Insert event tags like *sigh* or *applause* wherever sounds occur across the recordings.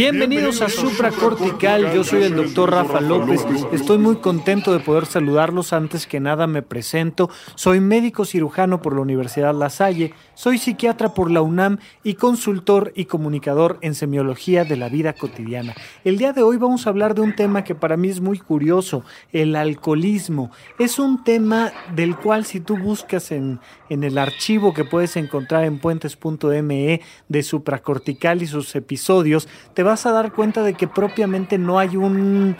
Bienvenidos a Supracortical, yo soy el doctor Rafa López, estoy muy contento de poder saludarlos, antes que nada me presento, soy médico cirujano por la Universidad La Salle, soy psiquiatra por la UNAM y consultor y comunicador en semiología de la vida cotidiana. El día de hoy vamos a hablar de un tema que para mí es muy curioso, el alcoholismo. Es un tema del cual si tú buscas en, en el archivo que puedes encontrar en puentes.me de Supracortical y sus episodios, te vas a dar cuenta de que propiamente no hay un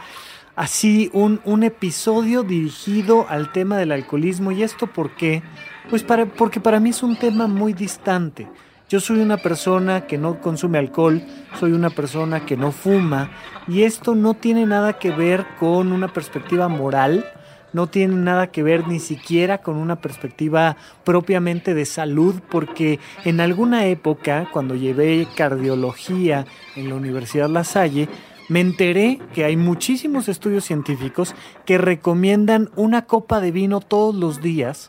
así un, un episodio dirigido al tema del alcoholismo. ¿Y esto por qué? Pues para, porque para mí es un tema muy distante. Yo soy una persona que no consume alcohol, soy una persona que no fuma y esto no tiene nada que ver con una perspectiva moral, no tiene nada que ver ni siquiera con una perspectiva propiamente de salud, porque en alguna época, cuando llevé cardiología en la Universidad La Salle, me enteré que hay muchísimos estudios científicos que recomiendan una copa de vino todos los días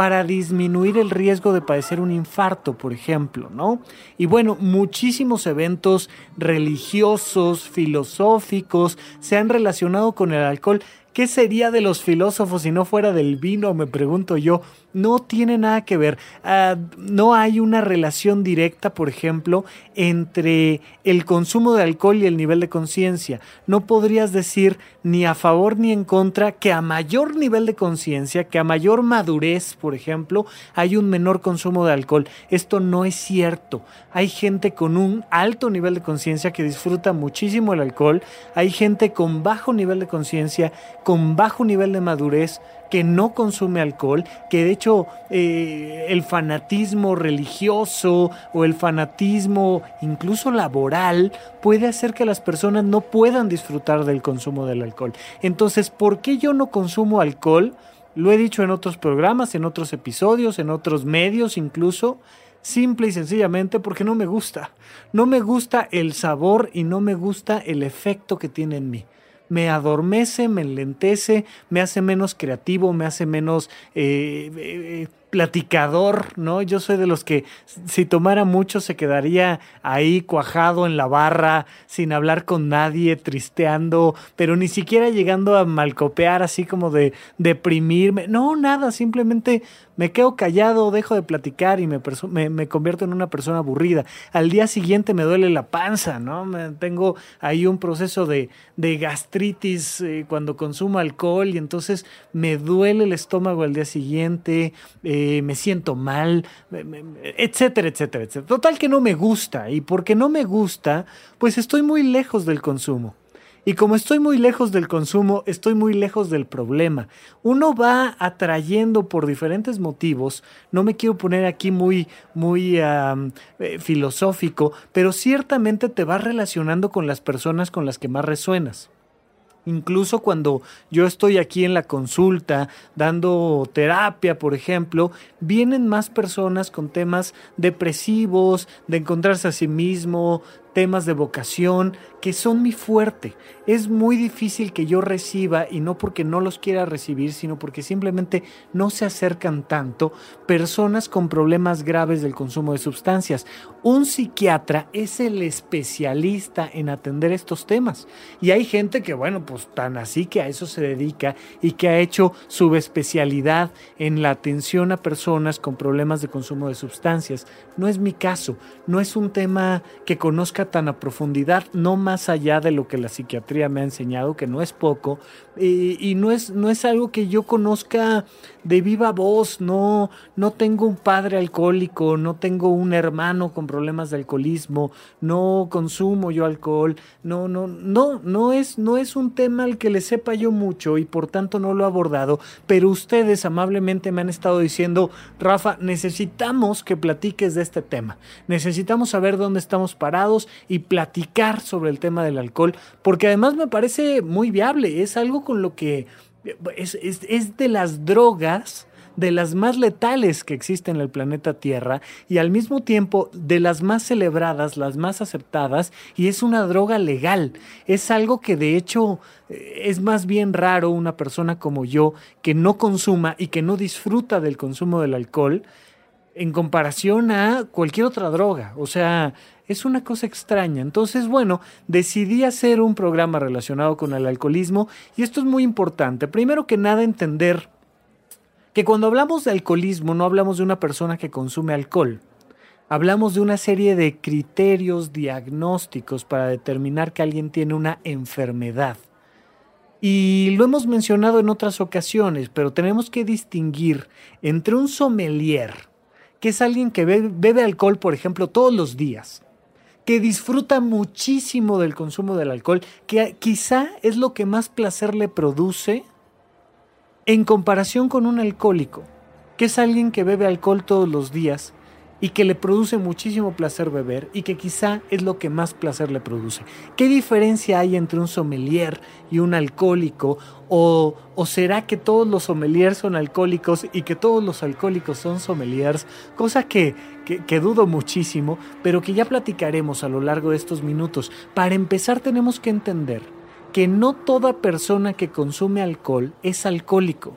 para disminuir el riesgo de padecer un infarto, por ejemplo, ¿no? Y bueno, muchísimos eventos religiosos, filosóficos, se han relacionado con el alcohol. ¿Qué sería de los filósofos si no fuera del vino? Me pregunto yo no tiene nada que ver. Ah, no hay una relación directa, por ejemplo, entre el consumo de alcohol y el nivel de conciencia. No podrías decir ni a favor ni en contra que a mayor nivel de conciencia, que a mayor madurez, por ejemplo, hay un menor consumo de alcohol. Esto no es cierto. Hay gente con un alto nivel de conciencia que disfruta muchísimo el alcohol. Hay gente con bajo nivel de conciencia, con bajo nivel de madurez que no consume alcohol, que de hecho eh, el fanatismo religioso o el fanatismo incluso laboral puede hacer que las personas no puedan disfrutar del consumo del alcohol. Entonces, ¿por qué yo no consumo alcohol? Lo he dicho en otros programas, en otros episodios, en otros medios incluso. Simple y sencillamente porque no me gusta. No me gusta el sabor y no me gusta el efecto que tiene en mí me adormece, me enlentece, me hace menos creativo, me hace menos eh, eh, platicador, ¿no? Yo soy de los que si tomara mucho se quedaría ahí cuajado en la barra, sin hablar con nadie, tristeando, pero ni siquiera llegando a malcopear, así como de deprimirme. No, nada, simplemente me quedo callado, dejo de platicar y me, me, convierto en una persona aburrida. Al día siguiente me duele la panza, ¿no? Me, tengo ahí un proceso de, de gastritis eh, cuando consumo alcohol y entonces me duele el estómago al día siguiente. Eh, me siento mal, etcétera, etcétera, etcétera. Total que no me gusta y porque no me gusta, pues estoy muy lejos del consumo. Y como estoy muy lejos del consumo, estoy muy lejos del problema. Uno va atrayendo por diferentes motivos, no me quiero poner aquí muy, muy eh, filosófico, pero ciertamente te vas relacionando con las personas con las que más resuenas. Incluso cuando yo estoy aquí en la consulta dando terapia, por ejemplo, vienen más personas con temas depresivos, de encontrarse a sí mismo, temas de vocación que son mi fuerte. Es muy difícil que yo reciba, y no porque no los quiera recibir, sino porque simplemente no se acercan tanto, personas con problemas graves del consumo de sustancias. Un psiquiatra es el especialista en atender estos temas. Y hay gente que, bueno, pues tan así que a eso se dedica y que ha hecho su especialidad en la atención a personas con problemas de consumo de sustancias. No es mi caso, no es un tema que conozca tan a profundidad, no más allá de lo que la psiquiatría me ha enseñado, que no es poco, y, no, es, no es algo que yo conozca de viva voz, no, no tengo un padre alcohólico, no tengo un hermano con problemas de alcoholismo, no consumo yo alcohol, no, no, no, no es, no es un tema al que le sepa yo mucho y por tanto no lo he abordado, pero ustedes amablemente me han estado diciendo, Rafa, necesitamos que platiques de este tema, necesitamos saber dónde estamos parados y platicar sobre el tema del alcohol, porque además me parece muy viable, es algo con lo que es, es, de las drogas de las más letales que existen en el planeta Tierra y al mismo tiempo de las más celebradas, las más aceptadas y es una droga legal. Es algo que de hecho es más bien raro una persona como yo que no consuma y que no disfruta del consumo del alcohol en comparación a cualquier otra droga. O sea, es una cosa extraña. Entonces, bueno, decidí hacer un programa relacionado con el alcoholismo y esto es muy importante. Primero que nada, entender que cuando hablamos de alcoholismo no hablamos de una persona que consume alcohol. Hablamos de una serie de criterios diagnósticos para determinar que alguien tiene una enfermedad. Y lo hemos mencionado en otras ocasiones, pero tenemos que distinguir entre un sommelier, que es alguien que bebe, alcohol, por ejemplo, todos los días, que disfruta muchísimo del consumo del alcohol, que quizá es lo que más placer le produce en comparación con un alcohólico, que es alguien que bebe alcohol todos los días y que le produce muchísimo placer beber y que quizá es lo que más placer le produce. ¿Qué diferencia hay entre un sommelier y un alcohólico? ¿O, o será que todos los sommeliers son alcohólicos y que todos los alcohólicos son sommeliers? Cosa que, que, que dudo muchísimo, pero que ya platicaremos a lo largo de estos minutos. Para empezar tenemos que entender que no toda persona que consume alcohol es alcohólico.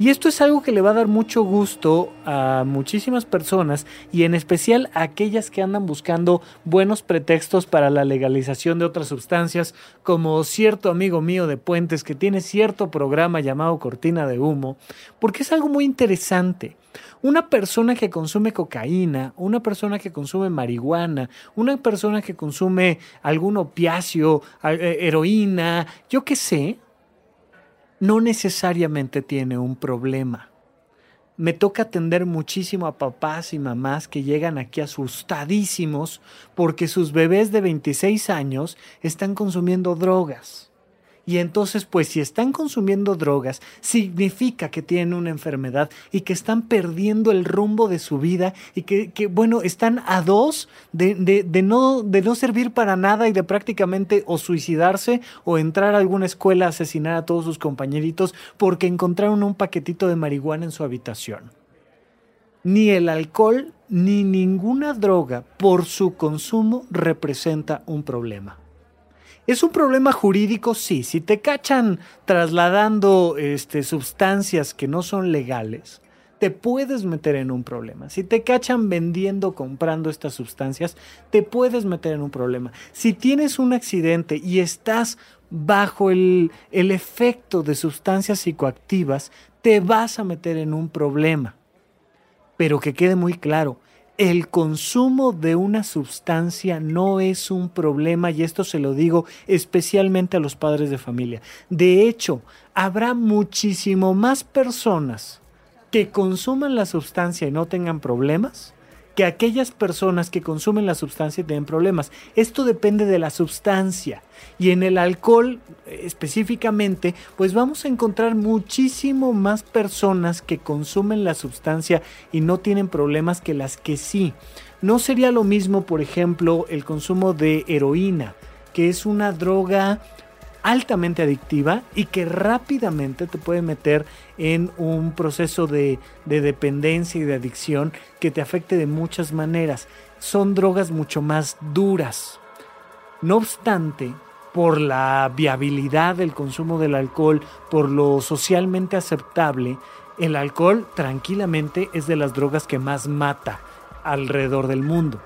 Y esto es algo que le va a dar mucho gusto a muchísimas personas y en especial a aquellas que andan buscando buenos pretextos para la legalización de otras sustancias, como cierto amigo mío de Puentes que tiene cierto programa llamado Cortina de Humo, porque es algo muy interesante. Una persona que consume cocaína, una persona que consume marihuana, una persona que consume algún opiáceo, eh, heroína, yo qué sé, no necesariamente tiene un problema. Me toca atender muchísimo a papás y mamás que llegan aquí asustadísimos porque sus bebés de 26 años están consumiendo drogas. Y entonces, pues si están consumiendo drogas, significa que tienen una enfermedad y que están perdiendo el rumbo de su vida y que, bueno, están a dos de, de, no, de no servir para nada y de prácticamente o suicidarse o entrar a alguna escuela a asesinar a todos sus compañeritos porque encontraron un paquetito de marihuana en su habitación. Ni el alcohol ni ninguna droga por su consumo representa un problema. ¿Es un problema jurídico? Sí. Si te cachan trasladando este, sustancias que no son legales, te puedes meter en un problema. Si te cachan vendiendo, comprando estas sustancias, te puedes meter en un problema. Si tienes un accidente y estás bajo el, el efecto de sustancias psicoactivas, te vas a meter en un problema. Pero que quede muy claro, el consumo de una sustancia no es un problema y esto se lo digo especialmente a los padres de familia. De hecho, habrá muchísimo más personas que consuman la sustancia y no tengan problemas que aquellas personas que consumen la sustancia tienen problemas. Esto depende de la sustancia. Y en el alcohol específicamente, pues vamos a encontrar muchísimo más personas que consumen la sustancia y no tienen problemas que las que sí. No sería lo mismo, por ejemplo, el consumo de heroína, que es una droga altamente adictiva y que rápidamente te puede meter en un proceso de, dependencia y de adicción que te afecte de muchas maneras. Son drogas mucho más duras. No obstante, por la viabilidad del consumo del alcohol, por lo socialmente aceptable, el alcohol tranquilamente es de las drogas que más mata alrededor del mundo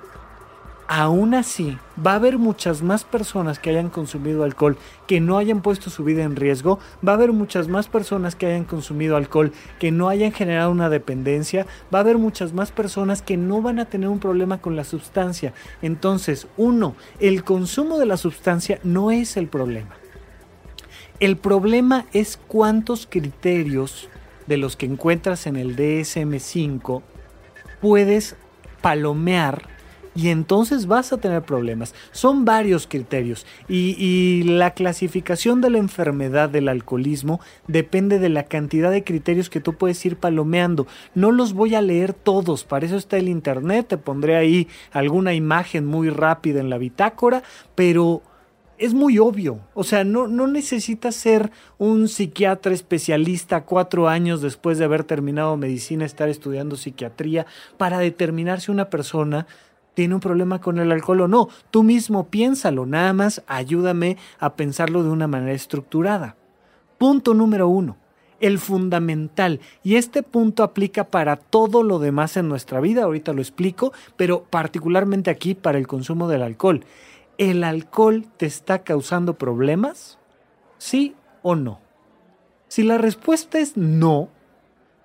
aún así va a haber muchas más personas que hayan consumido alcohol que no hayan puesto su vida en riesgo, va a haber muchas más personas que hayan consumido alcohol que no hayan generado una dependencia, va a haber muchas más personas que no van a tener un problema con la sustancia. Entonces, uno, el consumo de la sustancia no es el problema. El problema es cuántos criterios de los que encuentras en el DSM5 puedes palomear y entonces vas a tener problemas. Son varios criterios y, la clasificación de la enfermedad del alcoholismo depende de la cantidad de criterios que tú puedes ir palomeando. No los voy a leer todos, para eso está el internet, te pondré ahí alguna imagen muy rápida en la bitácora, pero es muy obvio. O sea, no, no necesitas ser un psiquiatra especialista cuatro años después de haber terminado medicina, estar estudiando psiquiatría, para determinar si una persona tiene un problema con el alcohol o no. Tú mismo piénsalo, nada más ayúdame a pensarlo de una manera estructurada. Punto número uno, el fundamental. Y este punto aplica para todo lo demás en nuestra vida, ahorita lo explico, pero particularmente aquí para el consumo del alcohol. ¿El alcohol te está causando problemas? ¿Sí o no? Si la respuesta es no,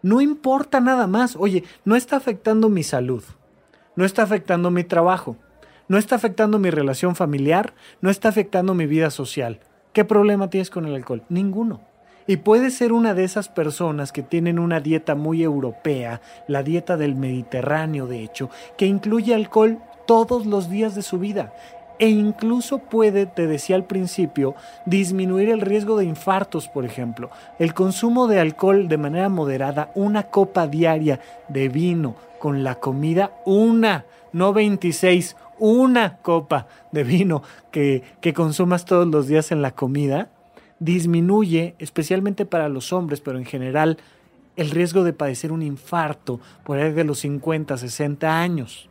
no importa nada más. Oye, no está afectando mi salud no está afectando mi trabajo, no está afectando mi relación familiar, no está afectando mi vida social. ¿Qué problema tienes con el alcohol? Ninguno. Y puede ser una de esas personas que tienen una dieta muy europea, la dieta del Mediterráneo de hecho, que incluye alcohol todos los días de su vida. E incluso puede, te decía al principio, disminuir el riesgo de infartos, por ejemplo. El consumo de alcohol de manera moderada, una copa diaria de vino, con la comida una, no 26, una copa de vino que, que consumas todos los días en la comida, disminuye, especialmente para los hombres, pero en general, el riesgo de padecer un infarto por ahí de los 50, 60 años.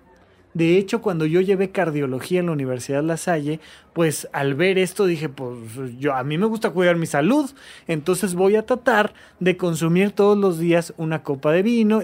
De hecho, cuando yo llevé cardiología en la Universidad La Salle, pues al ver esto dije, pues yo a mí me gusta cuidar mi salud, entonces voy a tratar de consumir todos los días una copa de vino,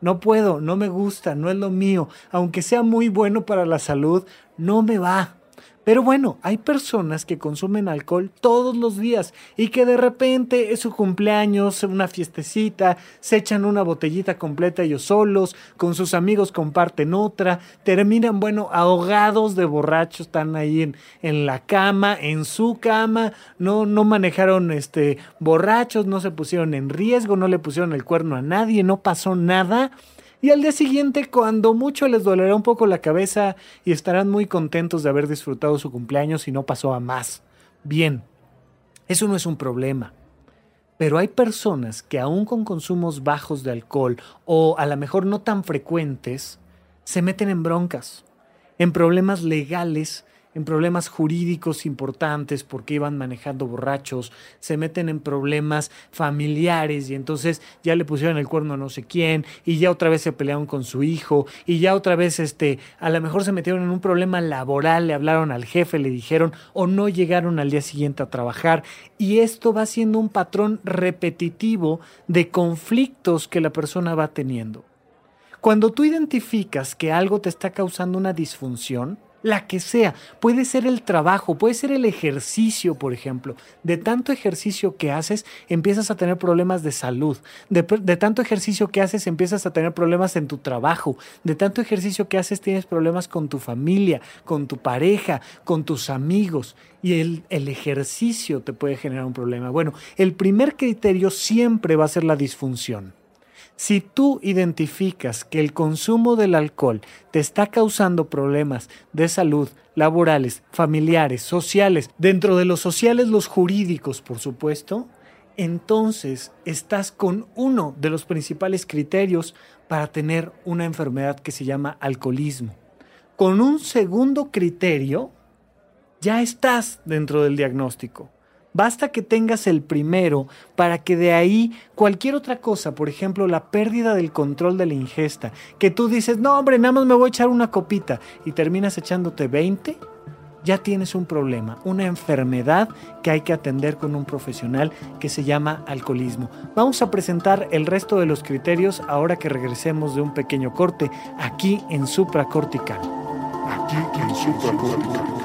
no puedo, no me gusta, no es lo mío. Aunque sea muy bueno para la salud, no me va. Pero bueno, hay personas que consumen alcohol todos los días y que de repente es su cumpleaños, una fiestecita, se echan una botellita completa ellos solos, con sus amigos comparten otra, terminan, bueno, ahogados de borrachos, están ahí en, en la cama, en su cama, no, no manejaron este, borrachos, no se pusieron en riesgo, no le pusieron el cuerno a nadie, no pasó nada y al día siguiente, cuando mucho les dolerá un poco la cabeza y estarán muy contentos de haber disfrutado su cumpleaños y no pasó a más. Bien, eso no es un problema. Pero hay personas que aún con consumos bajos de alcohol o a lo mejor no tan frecuentes, se meten en broncas, en problemas legales en problemas jurídicos importantes porque iban manejando borrachos, se meten en problemas familiares y entonces ya le pusieron el cuerno a no sé quién y ya otra vez se pelearon con su hijo y ya otra vez este a lo mejor se metieron en un problema laboral, le hablaron al jefe, le dijeron o no llegaron al día siguiente a trabajar y esto va siendo un patrón repetitivo de conflictos que la persona va teniendo. Cuando tú identificas que algo te está causando una disfunción, la que sea. Puede ser el trabajo, puede ser el ejercicio, por ejemplo. De tanto ejercicio que haces, empiezas a tener problemas de salud. De, tanto ejercicio que haces, empiezas a tener problemas en tu trabajo. De tanto ejercicio que haces, tienes problemas con tu familia, con tu pareja, con tus amigos. Y el, el ejercicio te puede generar un problema. Bueno, el primer criterio siempre va a ser la disfunción. Si tú identificas que el consumo del alcohol te está causando problemas de salud, laborales, familiares, sociales, dentro de los sociales los jurídicos, por supuesto, entonces estás con uno de los principales criterios para tener una enfermedad que se llama alcoholismo. Con un segundo criterio, ya estás dentro del diagnóstico. Basta que tengas el primero para que de ahí cualquier otra cosa, por ejemplo, la pérdida del control de la ingesta, que tú dices, no hombre, nada más me voy a echar una copita y terminas echándote 20, ya tienes un problema, una enfermedad que hay que atender con un profesional que se llama alcoholismo. Vamos a presentar el resto de los criterios ahora que regresemos de un pequeño corte aquí en supracortical. Aquí en supracortical.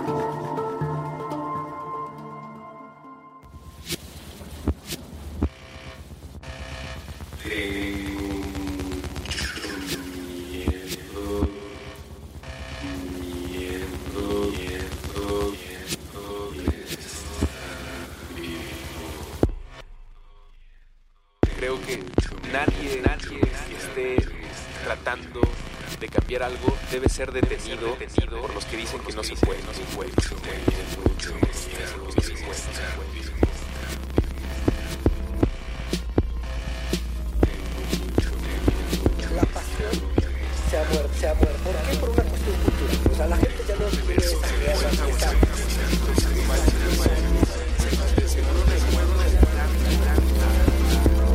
de cambiar algo debe ser detenido, por los que dicen que no se puede. No se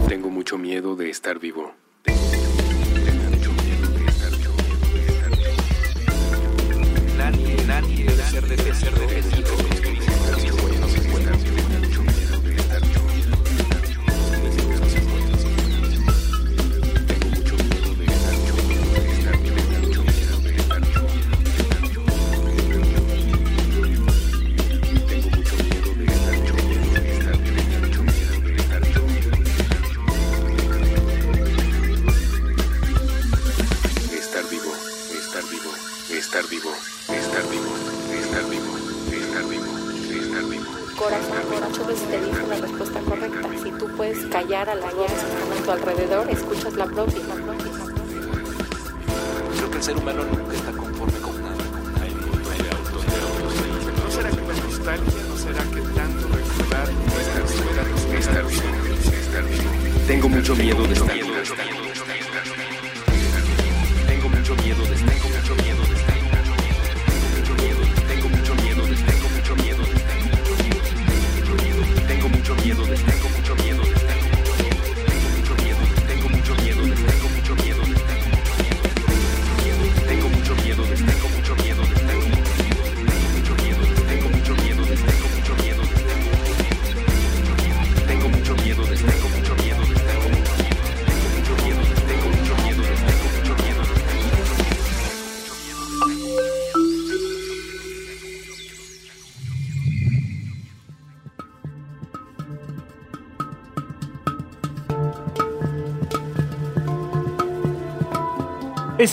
Tengo mucho miedo de estar vivo. Nadie, debe ser de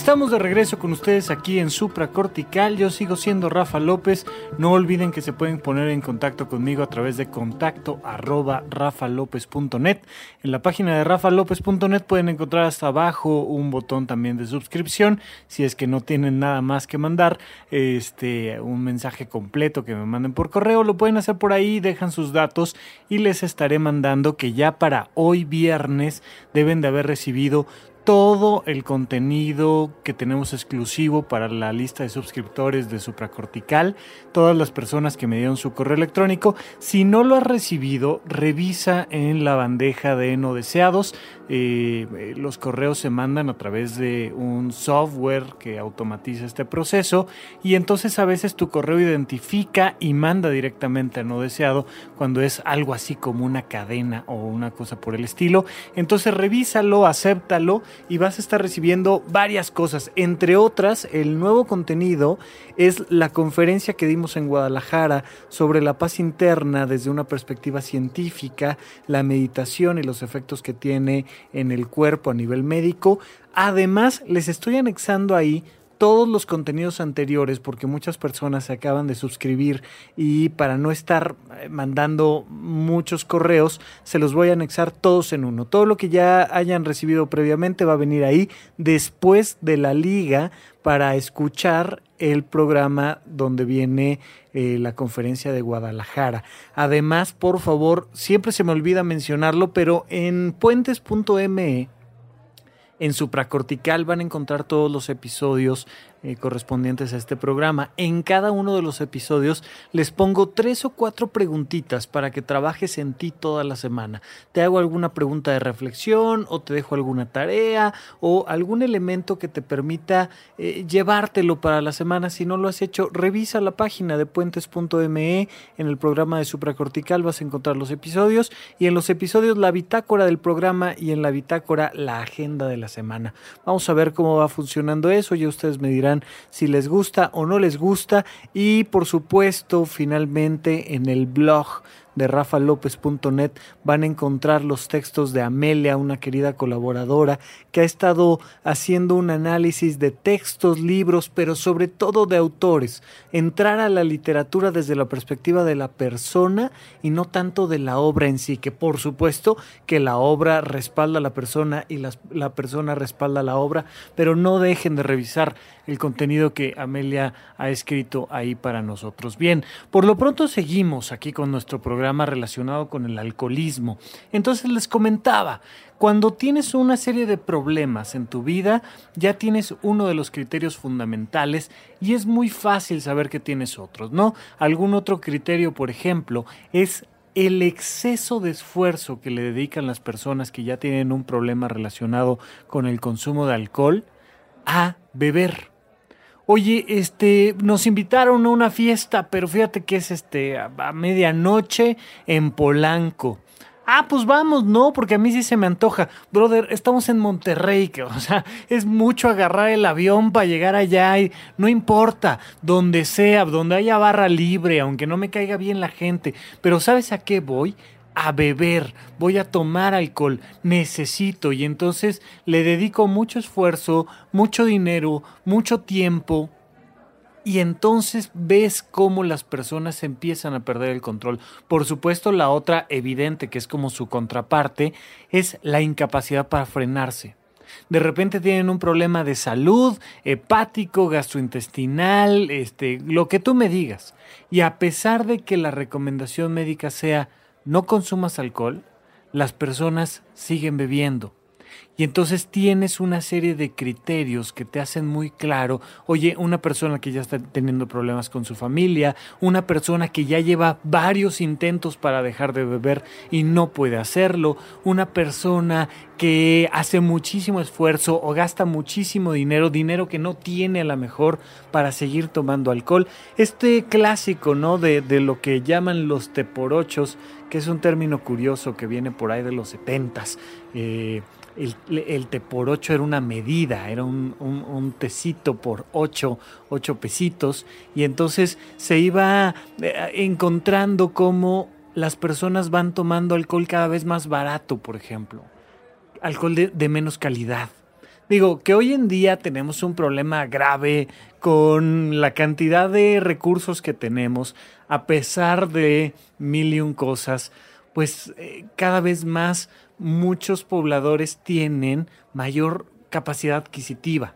Estamos de regreso con ustedes aquí en Supracortical. Yo sigo siendo Rafa López. No olviden que se pueden poner en contacto conmigo a través de contacto arroba. En la página de rafalopez.net pueden encontrar hasta abajo un botón también de suscripción. Si es que no tienen nada más que mandar, este, un mensaje completo que me manden por correo, lo pueden hacer por ahí, dejan sus datos y les estaré mandando que ya para hoy viernes deben de haber recibido todo el contenido que tenemos exclusivo para la lista de suscriptores de Supracortical, todas las personas que me dieron su correo electrónico. Si no lo has recibido, revisa en la bandeja de no deseados. Eh, los correos se mandan a través de un software que automatiza este proceso y entonces a veces tu correo identifica y manda directamente a no deseado cuando es algo así como una cadena o una cosa por el estilo. Entonces revísalo, acéptalo y vas a estar recibiendo varias cosas. Entre otras, el nuevo contenido es la conferencia que dimos en Guadalajara sobre la paz interna desde una perspectiva científica, la meditación y los efectos que tiene en el cuerpo a nivel médico. Además, les estoy anexando ahí todos los contenidos anteriores porque muchas personas se acaban de suscribir y para no estar eh, mandando muchos correos se los voy a anexar todos en uno. Todo lo que ya hayan recibido previamente va a venir ahí después de la liga para escuchar el programa donde viene eh, la conferencia de Guadalajara. Además, por favor, siempre se me olvida mencionarlo, pero en puentes.me en supracortical van a encontrar todos los episodios eh, correspondientes a este programa. En cada uno de los episodios les pongo tres o cuatro preguntitas para que trabajes en ti toda la semana. Te hago alguna pregunta de reflexión o te dejo alguna tarea o algún elemento que te permita eh, llevártelo para la semana. Si no lo has hecho, revisa la página de puentes.me. En el programa de supracortical vas a encontrar los episodios y en los episodios la bitácora del programa y en la bitácora la agenda de la semana. Vamos a ver cómo va funcionando eso. Ya ustedes me dirán si les gusta o no les gusta. Y por supuesto, finalmente en el blog de rafalopez.net van a encontrar los textos de Amelia, una querida colaboradora que ha estado haciendo un análisis de textos, libros, pero sobre todo de autores. Entrar a la literatura desde la perspectiva de la persona y no tanto de la obra en sí, que por supuesto que la obra respalda a la persona y la, la persona respalda a la obra, pero no dejen de revisar el contenido que Amelia ha escrito ahí para nosotros. Bien, por lo pronto seguimos aquí con nuestro programa relacionado con el alcoholismo. Entonces les comentaba, cuando tienes una serie de problemas en tu vida, ya tienes uno de los criterios fundamentales y es muy fácil saber que tienes otros, ¿no? Algún otro criterio, por ejemplo, es el exceso de esfuerzo que le dedican las personas que ya tienen un problema relacionado con el consumo de alcohol a beber. Oye, este, nos invitaron a una fiesta, pero fíjate que es este a, a medianoche en Polanco. Ah, pues vamos, no, porque a mí sí se me antoja. Brother, estamos en Monterrey, que, o sea, es mucho agarrar el avión para llegar allá y no importa, donde sea, donde haya barra libre, aunque no me caiga bien la gente. Pero ¿sabes a qué voy? A beber, voy a tomar alcohol, necesito y entonces le dedico mucho esfuerzo, mucho dinero, mucho tiempo y entonces ves cómo las personas empiezan a perder el control. Por supuesto, la otra evidente, que es como su contraparte, es la incapacidad para frenarse. De repente tienen un problema de salud, hepático, gastrointestinal, este, lo que tú me digas. Y a pesar de que la recomendación médica sea no consumas alcohol, las personas siguen bebiendo. Y entonces tienes una serie de criterios que te hacen muy claro, oye, una persona que ya está teniendo problemas con su familia, una persona que ya lleva varios intentos para dejar de beber y no puede hacerlo, una persona que hace muchísimo esfuerzo o gasta muchísimo dinero, dinero que no tiene a la mejor para seguir tomando alcohol. Este clásico, ¿no? De, de lo que llaman los teporochos, que es un término curioso que viene por ahí de los setentas. Eh, el, el té por ocho era una medida, era un, un, tecito por ocho, ocho pesitos, y entonces se iba eh, encontrando cómo las personas van tomando alcohol cada vez más barato, por ejemplo, alcohol de, de menos calidad. Digo, que hoy en día tenemos un problema grave con la cantidad de recursos que tenemos, a pesar de mil y un cosas, pues eh, cada vez más muchos pobladores tienen mayor capacidad adquisitiva.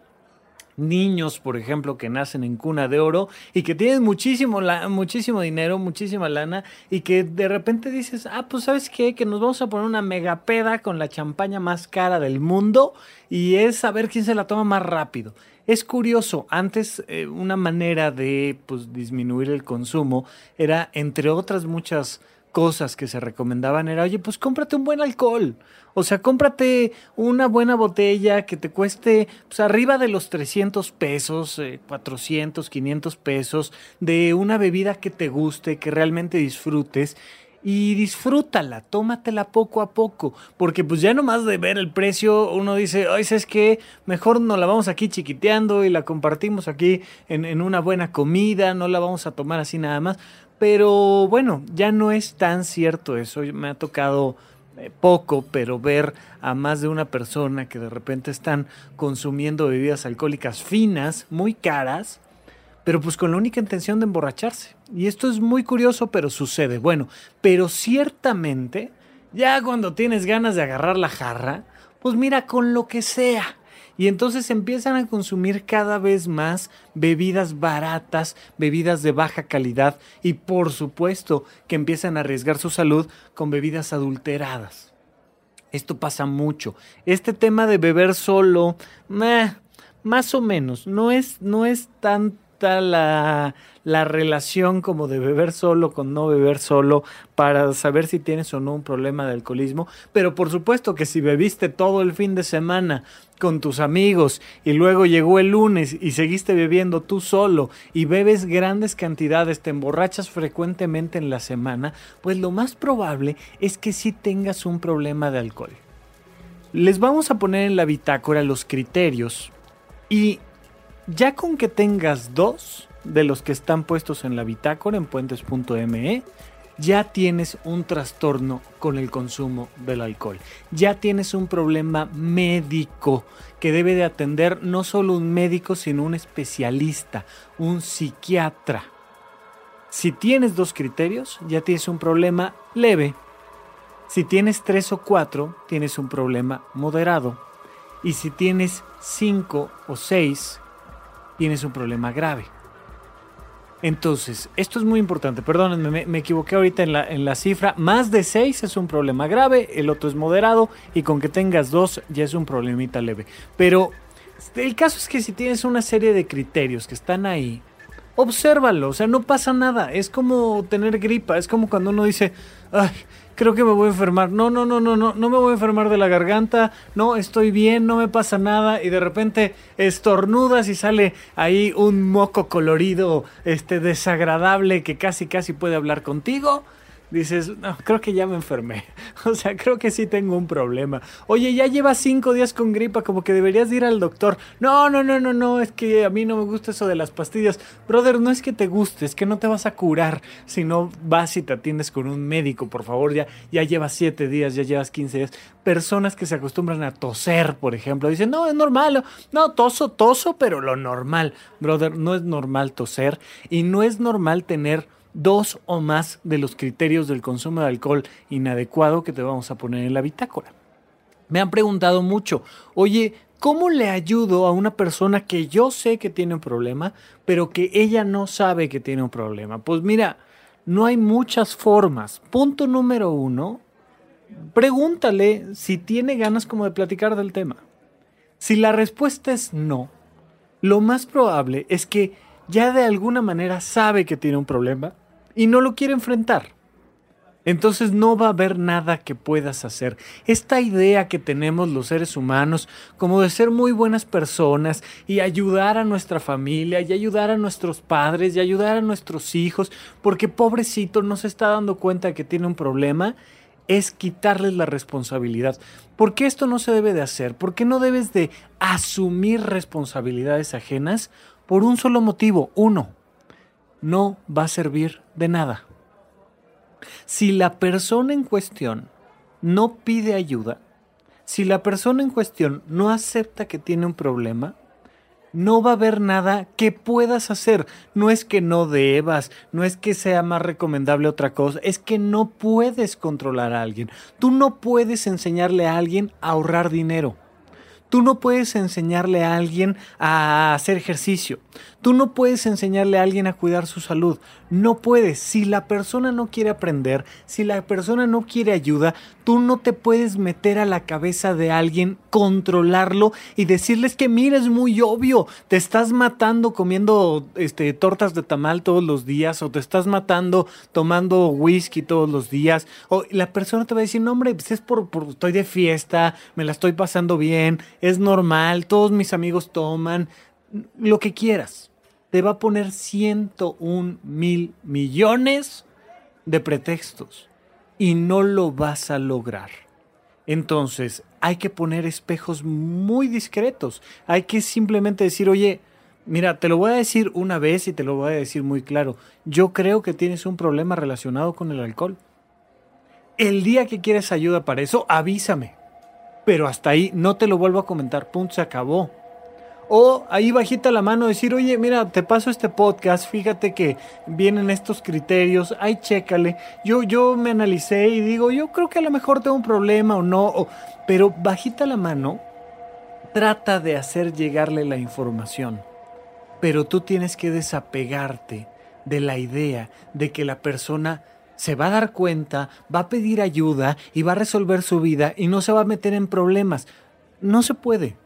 Niños, por ejemplo, que nacen en cuna de oro y que tienen muchísimo, la, muchísimo dinero, muchísima lana y que de repente dices, ah, pues sabes qué, que nos vamos a poner una megapeda con la champaña más cara del mundo y es saber quién se la toma más rápido. Es curioso, antes eh, una manera de pues, disminuir el consumo era, entre otras muchas cosas que se recomendaban era, oye, pues cómprate un buen alcohol. O sea, cómprate una buena botella que te cueste pues, arriba de los 300 pesos, eh, 400, 500 pesos, de una bebida que te guste, que realmente disfrutes. Y disfrútala, tómatela poco a poco, porque pues ya nomás de ver el precio uno dice, ay, ¿sabes qué? Mejor nos la vamos aquí chiquiteando y la compartimos aquí en, en una buena comida, no la vamos a tomar así nada más. Pero bueno, ya no es tan cierto eso. Me ha tocado eh, poco, pero ver a más de una persona que de repente están consumiendo bebidas alcohólicas finas, muy caras, pero pues con la única intención de emborracharse. Y esto es muy curioso, pero sucede. Bueno, pero ciertamente, ya cuando tienes ganas de agarrar la jarra, pues mira con lo que sea. Y entonces empiezan a consumir cada vez más bebidas baratas, bebidas de baja calidad y por supuesto que empiezan a arriesgar su salud con bebidas adulteradas. Esto pasa mucho. Este tema de beber solo, más o menos, no es, no es la, la relación como de beber solo con no beber solo para saber si tienes o no un problema de alcoholismo, pero por supuesto que si bebiste todo el fin de semana con tus amigos y luego llegó el lunes y seguiste bebiendo tú solo y bebes grandes cantidades, te emborrachas frecuentemente en la semana, pues lo más probable es que sí tengas un problema de alcohol. Les vamos a poner en la bitácora los criterios y ya con que tengas dos de los que están puestos en la bitácora en puentes.me, ya tienes un trastorno con el consumo del alcohol. Ya tienes un problema médico que debe de atender no solo un médico, sino un especialista, un psiquiatra. Si tienes dos criterios, ya tienes un problema leve. Si tienes tres o cuatro, tienes un problema moderado. Y si tienes cinco o seis, tienes un problema grave. Entonces, esto es muy importante. Perdónenme, me, equivoqué ahorita en la, en la, cifra. Más de 6 es un problema grave, el otro es moderado y con que tengas dos ya es un problemita leve. Pero el caso es que si tienes una serie de criterios que están ahí, obsérvalo, o sea, no pasa nada, es como tener gripa, es como cuando uno dice, creo que me voy a enfermar, no, no, no, no, no, no me voy a enfermar de la garganta, no, estoy bien, no me pasa nada, y de repente estornudas y sale ahí un moco colorido, este, desagradable que casi, casi puede hablar contigo, dices, no, creo que ya me enfermé. *laughs* O sea, creo que sí tengo un problema. Oye, ya llevas cinco días con gripa, como que deberías ir al doctor. No, no, no, no, no, es que a mí no me gusta eso de las pastillas. Brother, no es que te guste, es que no te vas a curar si no vas y te atiendes con un médico, por favor. Ya, ya llevas siete días, ya llevas 15 días. Personas que se acostumbran a toser, por ejemplo, dicen, no, es normal. No, toso, toso, pero lo normal. Brother, no es normal toser y no es normal tener dos o más de los criterios del consumo de alcohol inadecuado que te vamos a poner en la bitácora. Me han preguntado mucho, oye, ¿cómo le ayudo a una persona que yo sé que tiene un problema, pero que ella no sabe que tiene un problema? Pues mira, no hay muchas formas. Punto número uno, pregúntale si tiene ganas como de platicar del tema. Si la respuesta es no, lo más probable es que ya de alguna manera sabe que tiene un problema y no lo quiere enfrentar. Entonces no va a haber nada que puedas hacer. Esta idea que tenemos los seres humanos como de ser muy buenas personas y ayudar a nuestra familia y ayudar a nuestros padres y ayudar a nuestros hijos porque pobrecito no se está dando cuenta que tiene un problema, es quitarles la responsabilidad. ¿Por qué esto no se debe de hacer? ¿Por qué no debes de asumir responsabilidades ajenas? Por un solo motivo. Uno, no va a servir de nada. Si la persona en cuestión no pide ayuda, si la persona en cuestión no acepta que tiene un problema, no va a haber nada que puedas hacer. No es que no debas, no es que sea más recomendable otra cosa, es que no puedes controlar a alguien. Tú no puedes enseñarle a alguien a ahorrar dinero. Tú no puedes enseñarle a alguien a hacer ejercicio. Tú no puedes enseñarle a alguien a cuidar su salud. No puedes. Si la persona no quiere aprender, si la persona no quiere ayuda, tú no te puedes meter a la cabeza de alguien, controlarlo y decirles que mira, es muy obvio, te estás matando comiendo este, tortas de tamal todos los días o te estás matando tomando whisky todos los días. O la persona te va a decir, no hombre, pues es por, por estoy de fiesta, me la estoy pasando bien, es normal, todos mis amigos toman, lo que quieras. Te va a poner 101 mil millones de pretextos y no lo vas a lograr. Entonces, hay que poner espejos muy discretos. Hay que simplemente decir, oye, mira, te lo voy a decir una vez y te lo voy a decir muy claro. Yo creo que tienes un problema relacionado con el alcohol. El día que quieres ayuda para eso, avísame. Pero hasta ahí no te lo vuelvo a comentar. Punto, se acabó. O ahí bajita la mano decir, oye, mira, te paso este podcast, fíjate que vienen estos criterios, ahí chécale. Yo, yo me analicé y digo, yo creo que a lo mejor tengo un problema o no, pero bajita la mano, trata de hacer llegarle la información. Pero tú tienes que desapegarte de la idea de que la persona se va a dar cuenta, va a pedir ayuda y va a resolver su vida y no se va a meter en problemas. No se puede.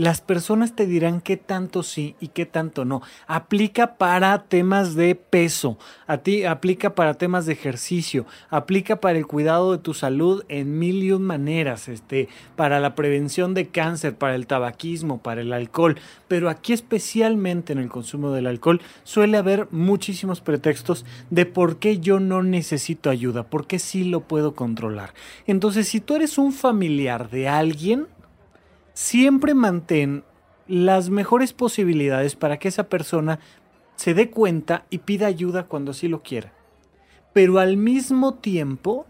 Las personas te dirán qué tanto sí y qué tanto no. Aplica para temas de peso, a ti aplica para temas de ejercicio, aplica para el cuidado de tu salud en mil y maneras, este, para la prevención de cáncer, para el tabaquismo, para el alcohol, pero aquí especialmente en el consumo del alcohol suele haber muchísimos pretextos de por qué yo no necesito ayuda, por qué sí lo puedo controlar. Entonces, si tú eres un familiar de alguien, siempre mantén las mejores posibilidades para que esa persona se dé cuenta y pida ayuda cuando así lo quiera. Pero al mismo tiempo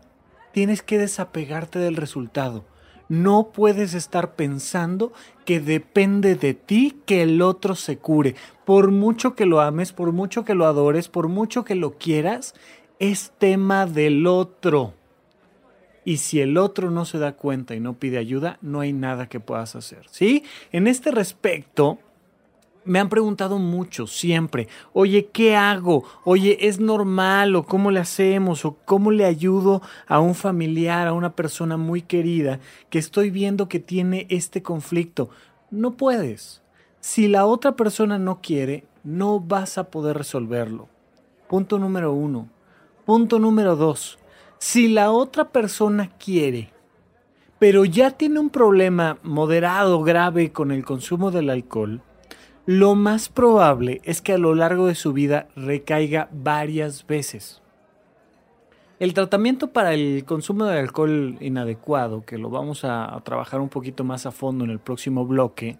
tienes que desapegarte del resultado. No puedes estar pensando que depende de ti que el otro se cure. Por mucho que lo ames, por mucho que lo adores, por mucho que lo quieras, es tema del otro. Y si el otro no se da cuenta y no pide ayuda, no hay nada que puedas hacer. ¿Sí? En este respecto, me han preguntado mucho, siempre, oye, ¿qué hago? Oye, ¿es normal? ¿O cómo le hacemos? ¿O cómo le ayudo a un familiar, a una persona muy querida que estoy viendo que tiene este conflicto? No puedes. Si la otra persona no quiere, no vas a poder resolverlo. Punto número uno. Punto número dos. Si la otra persona quiere, pero ya tiene un problema moderado, grave con el consumo del alcohol, lo más probable es que a lo largo de su vida recaiga varias veces. El tratamiento para el consumo de alcohol inadecuado, que lo vamos a, trabajar un poquito más a fondo en el próximo bloque,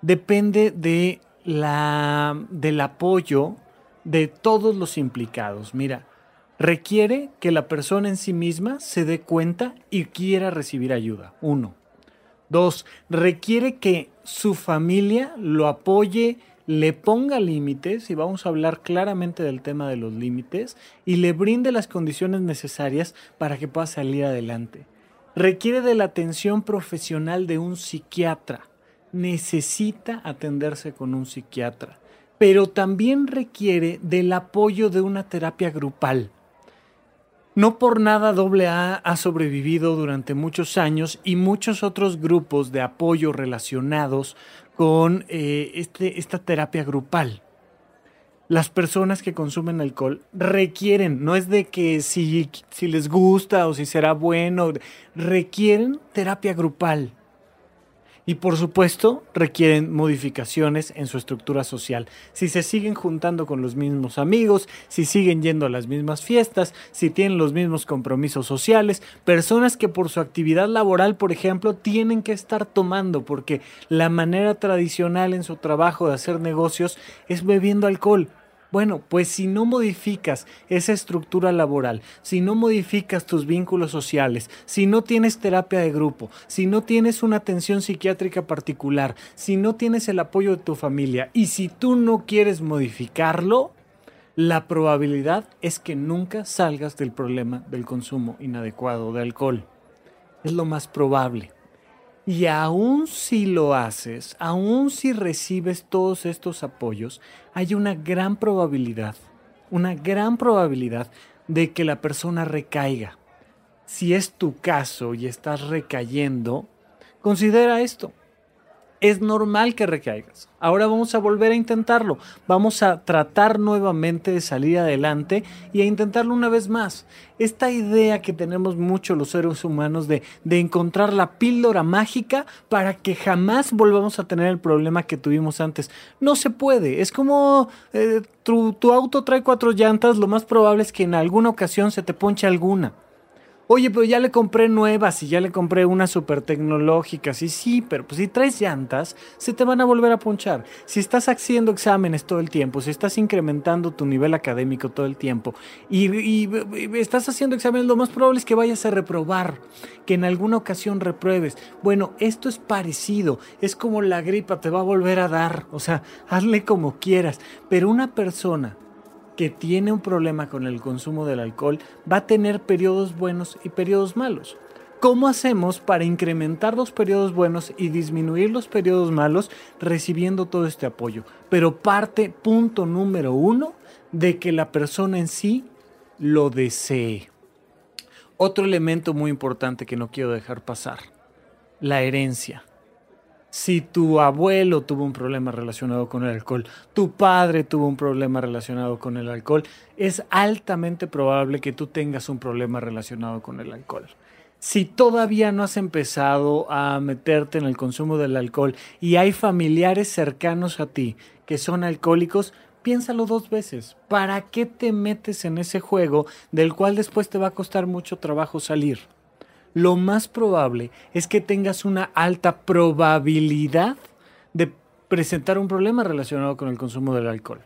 depende de la, del apoyo de todos los implicados. Mira, requiere que la persona en sí misma se dé cuenta y quiera recibir ayuda. Uno. Dos, requiere que su familia lo apoye, le ponga límites, y vamos a hablar claramente del tema de los límites, y le brinde las condiciones necesarias para que pueda salir adelante. Requiere de la atención profesional de un psiquiatra. Necesita atenderse con un psiquiatra. Pero también requiere del apoyo de una terapia grupal. No por nada AA ha sobrevivido durante muchos años y muchos otros grupos de apoyo relacionados con eh, este, esta terapia grupal. Las personas que consumen alcohol requieren, no es de que si, si les gusta o si será bueno, requieren terapia grupal y por supuesto requieren modificaciones en su estructura social. Si se siguen juntando con los mismos amigos, si siguen yendo a las mismas fiestas, si tienen los mismos compromisos sociales, personas que por su actividad laboral, por ejemplo, tienen que estar tomando porque la manera tradicional en su trabajo de hacer negocios es bebiendo alcohol. Bueno, pues si no modificas esa estructura laboral, si no modificas tus vínculos sociales, si no tienes terapia de grupo, si no tienes una atención psiquiátrica particular, si no tienes el apoyo de tu familia y si tú no quieres modificarlo, la probabilidad es que nunca salgas del problema del consumo inadecuado de alcohol. Es lo más probable. Y aún si lo haces, aún si recibes todos estos apoyos, hay una gran probabilidad, una gran probabilidad de que la persona recaiga. Si es tu caso y estás recayendo, considera esto es normal que recaigas. Ahora vamos a volver a intentarlo. Vamos a tratar nuevamente de salir adelante y a intentarlo una vez más. Esta idea que tenemos mucho los seres humanos de, de encontrar la píldora mágica para que jamás volvamos a tener el problema que tuvimos antes. No se puede. Es como eh, tu, tu auto trae cuatro llantas, lo más probable es que en alguna ocasión se te ponche alguna. Oye, pero ya le compré nuevas y ya le compré unas super tecnológicas. Y sí, pero pues si traes llantas, se te van a volver a ponchar. Si estás haciendo exámenes todo el tiempo, si estás incrementando tu nivel académico todo el tiempo y, y, y estás haciendo exámenes, lo más probable es que vayas a reprobar, que en alguna ocasión repruebes. Bueno, esto es parecido. Es como la gripa, te va a volver a dar. O sea, hazle como quieras. Pero una persona que tiene un problema con el consumo del alcohol va a tener periodos buenos y periodos malos. ¿Cómo hacemos para incrementar los periodos buenos y disminuir los periodos malos recibiendo todo este apoyo? Pero parte, punto número uno, de que la persona en sí lo desee. Otro elemento muy importante que no quiero dejar pasar, la herencia. Si tu abuelo tuvo un problema relacionado con el alcohol, tu padre tuvo un problema relacionado con el alcohol, es altamente probable que tú tengas un problema relacionado con el alcohol. Si todavía no has empezado a meterte en el consumo del alcohol y hay familiares cercanos a ti que son alcohólicos, piénsalo dos veces. ¿Para qué te metes en ese juego del cual después te va a costar mucho trabajo salir? Lo más probable es que tengas una alta probabilidad de presentar un problema relacionado con el consumo del alcohol.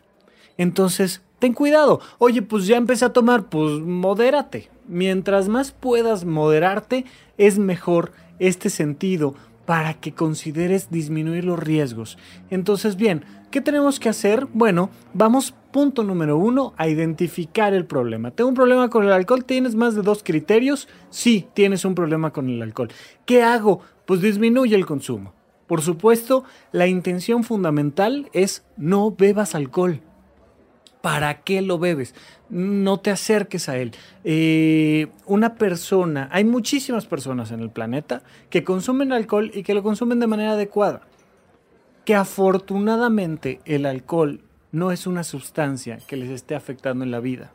Entonces, ten cuidado. Oye, pues ya empecé a tomar, pues modérate. Mientras más puedas moderarte, es mejor este sentido para que consideres disminuir los riesgos. Entonces, bien, ¿qué tenemos que hacer? Bueno, vamos punto número uno a identificar el problema. ¿Tengo un problema con el alcohol? ¿Tienes más de dos criterios? Sí, tienes un problema con el alcohol. ¿Qué hago? Pues disminuye el consumo. Por supuesto, la intención fundamental es no bebas alcohol. ¿Para qué lo bebes? No te acerques a él. Eh, una persona, hay muchísimas personas en el planeta que consumen alcohol y que lo consumen de manera adecuada. Que afortunadamente el alcohol no es una sustancia que les esté afectando en la vida.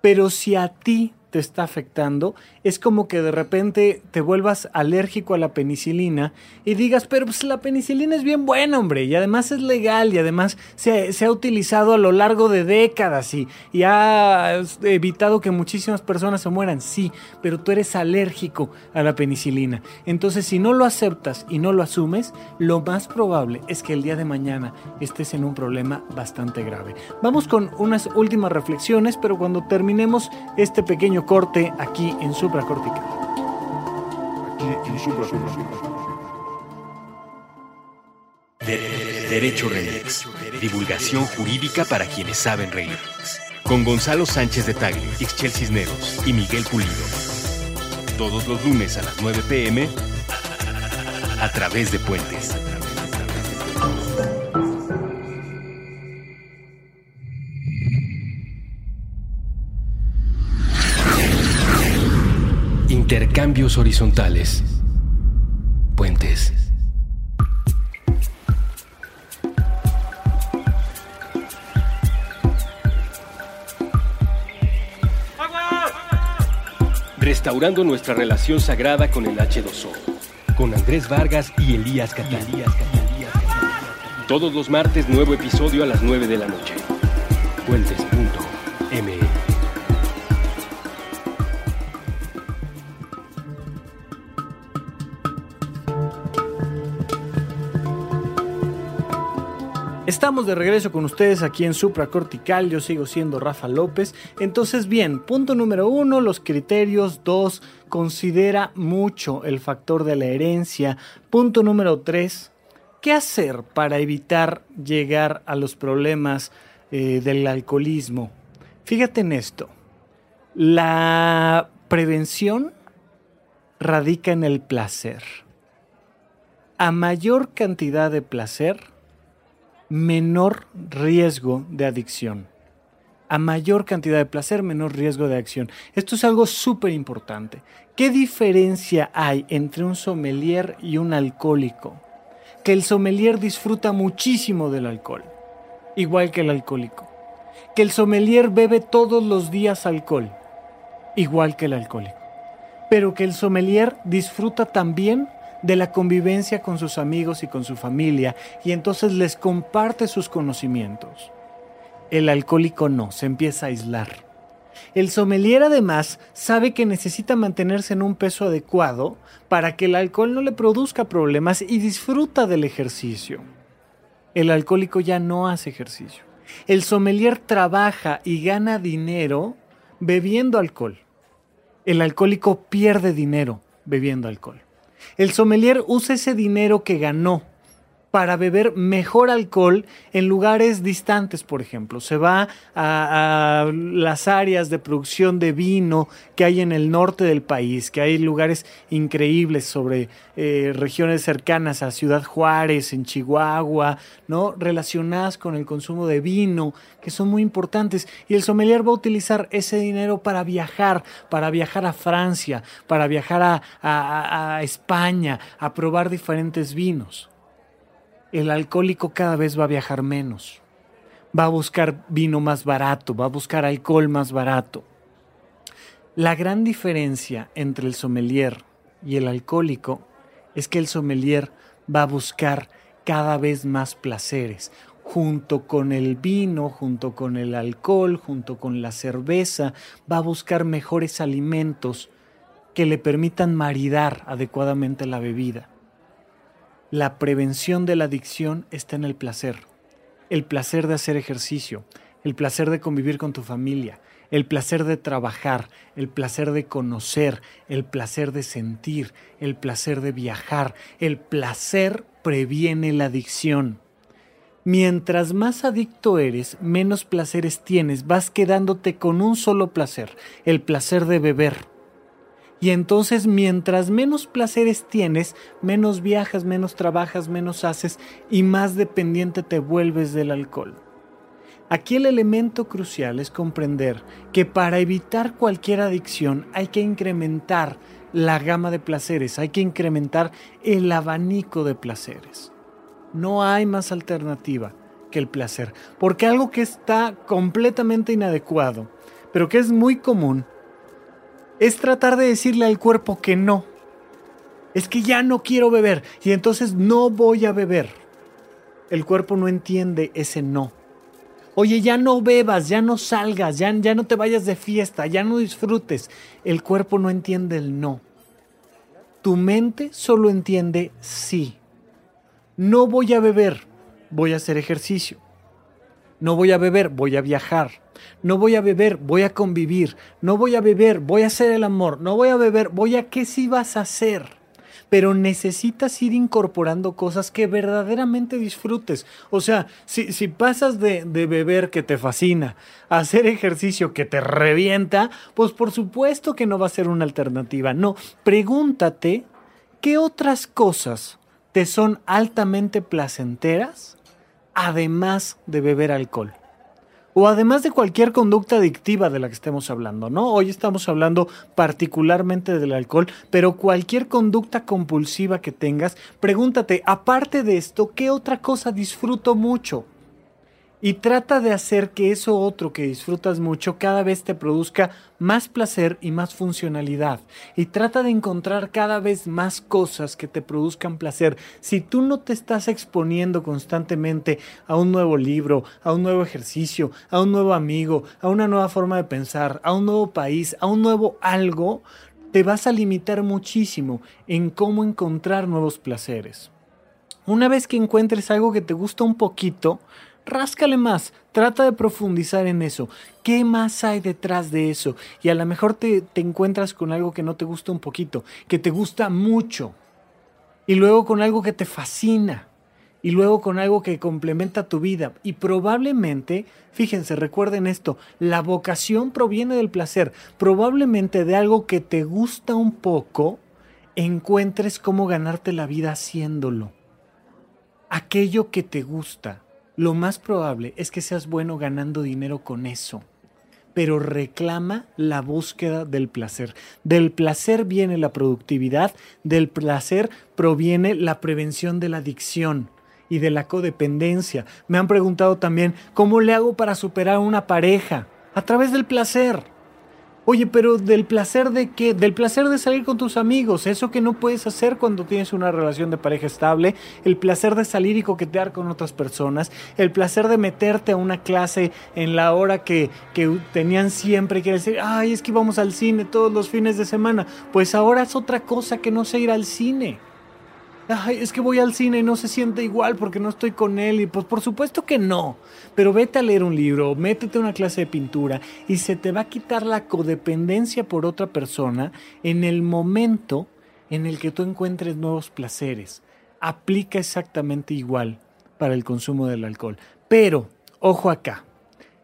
Pero si a ti te está afectando, es como que de repente te vuelvas alérgico a la penicilina y digas, pero pues la penicilina es bien buena, hombre, y además es legal y además se, se ha utilizado a lo largo de décadas y, y ha evitado que muchísimas personas se mueran, sí, pero tú eres alérgico a la penicilina. Entonces, si no lo aceptas y no lo asumes, lo más probable es que el día de mañana estés en un problema bastante grave. Vamos con unas últimas reflexiones, pero cuando terminemos este pequeño corte aquí en supracortical. Derecho Remix. Divulgación jurídica para quienes saben reír. Con Gonzalo Sánchez de Tagle, Ixchel Cisneros y Miguel Pulido. Todos los lunes a las 9 pm a través de Puentes. Intercambios horizontales. Puentes. Restaurando nuestra relación sagrada con el H2O. Con Andrés Vargas y Elías Catalí. Todos los martes, nuevo episodio a las 9 de la noche. Puentes.me Estamos de regreso con ustedes aquí en Supracortical. Yo sigo siendo Rafa López. Entonces, bien, punto número uno, los criterios. Dos, considera mucho el factor de la herencia. Punto número tres, ¿qué hacer para evitar llegar a los problemas eh, del alcoholismo? Fíjate en esto. La prevención radica en el placer. A mayor cantidad de placer, menor riesgo de adicción. A mayor cantidad de placer, menor riesgo de adicción. Esto es algo súper importante. ¿Qué diferencia hay entre un sommelier y un alcohólico? Que el sommelier disfruta muchísimo del alcohol, igual que el alcohólico. Que el sommelier bebe todos los días alcohol, igual que el alcohólico. Pero que el sommelier disfruta también de la convivencia con sus amigos y con su familia y entonces les comparte sus conocimientos. El alcohólico no, se empieza a aislar. El sommelier además sabe que necesita mantenerse en un peso adecuado para que el alcohol no le produzca problemas y disfruta del ejercicio. El alcohólico ya no hace ejercicio. El sommelier trabaja y gana dinero bebiendo alcohol. El alcohólico pierde dinero bebiendo alcohol. El sommelier usa ese dinero que ganó para beber mejor alcohol en lugares distantes, por ejemplo. Se va a, las áreas de producción de vino que hay en el norte del país, que hay lugares increíbles sobre eh, regiones cercanas a Ciudad Juárez, en Chihuahua, ¿no? Relacionadas con el consumo de vino, que son muy importantes. Y el sommelier va a utilizar ese dinero para viajar, para viajar a Francia, para viajar a España, a probar diferentes vinos el alcohólico cada vez va a viajar menos. Va a buscar vino más barato, va a buscar alcohol más barato. La gran diferencia entre el sommelier y el alcohólico es que el sommelier va a buscar cada vez más placeres, junto con el vino, junto con el alcohol, junto con la cerveza, va a buscar mejores alimentos que le permitan maridar adecuadamente la bebida. La prevención de la adicción está en el placer. El placer de hacer ejercicio, el placer de convivir con tu familia, el placer de trabajar, el placer de conocer, el placer de sentir, el placer de viajar. El placer previene la adicción. Mientras más adicto eres, menos placeres tienes, vas quedándote con un solo placer, el placer de beber y entonces mientras menos placeres tienes, menos viajas, menos trabajas, menos haces y más dependiente te vuelves del alcohol. Aquí el elemento crucial es comprender que para evitar cualquier adicción hay que incrementar la gama de placeres, hay que incrementar el abanico de placeres. No hay más alternativa que el placer. Porque algo que está completamente inadecuado, pero que es muy común, es tratar de decirle al cuerpo que no. Es que ya no quiero beber y entonces no voy a beber. El cuerpo no entiende ese no. Oye, ya no bebas, ya no salgas, ya, ya no te vayas de fiesta, ya no disfrutes. El cuerpo no entiende el no. Tu mente solo entiende sí. No voy a beber, voy a hacer ejercicio. No voy a beber, voy a viajar. No voy a beber, voy a convivir. No voy a beber, voy a hacer el amor. No voy a beber, voy a qué sí vas a hacer pero necesitas ir incorporando cosas que verdaderamente disfrutes. O sea, si, si pasas de, de, beber que te fascina a hacer ejercicio que te revienta, pues por supuesto que no va a ser una alternativa. No, pregúntate qué otras cosas te son altamente placenteras además de beber alcohol o además de cualquier conducta adictiva de la que estemos hablando, ¿no? Hoy estamos hablando particularmente del alcohol, pero cualquier conducta compulsiva que tengas, pregúntate, aparte de esto, ¿qué otra cosa disfruto mucho? Y trata de hacer que eso otro que disfrutas mucho cada vez te produzca más placer y más funcionalidad. Y trata de encontrar cada vez más cosas que te produzcan placer. Si tú no te estás exponiendo constantemente a un nuevo libro, a un nuevo ejercicio, a un nuevo amigo, a una nueva forma de pensar, a un nuevo país, a un nuevo algo, te vas a limitar muchísimo en cómo encontrar nuevos placeres. Una vez que encuentres algo que te gusta un poquito, ráscale más, trata de profundizar en eso. ¿Qué más hay detrás de eso? Y a lo mejor te, te, encuentras con algo que no te gusta un poquito, que te gusta mucho. Y luego con algo que te fascina. Y luego con algo que complementa tu vida. Y probablemente, fíjense, recuerden esto, la vocación proviene del placer. Probablemente de algo que te gusta un poco, encuentres cómo ganarte la vida haciéndolo. Aquello que te gusta lo más probable es que seas bueno ganando dinero con eso. Pero reclama la búsqueda del placer. Del placer viene la productividad, del placer proviene la prevención de la adicción y de la codependencia. Me han preguntado también, ¿cómo le hago para superar una pareja? A través del placer. Oye, pero del placer de qué? Del placer de salir con tus amigos, eso que no puedes hacer cuando tienes una relación de pareja estable, el placer de salir y coquetear con otras personas, el placer de meterte a una clase en la hora que, que tenían siempre, quiere decir, ay, es que vamos al cine todos los fines de semana, pues ahora es otra cosa que no sé ir al cine. Ay, es que voy al cine y no se siente igual porque no estoy con él. Y pues por supuesto que no. Pero vete a leer un libro, métete a una clase de pintura y se te va a quitar la codependencia por otra persona en el momento en el que tú encuentres nuevos placeres. Aplica exactamente igual para el consumo del alcohol. Pero, ojo acá,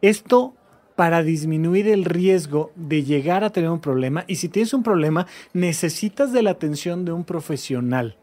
esto para disminuir el riesgo de llegar a tener un problema y si tienes un problema necesitas de la atención de un profesional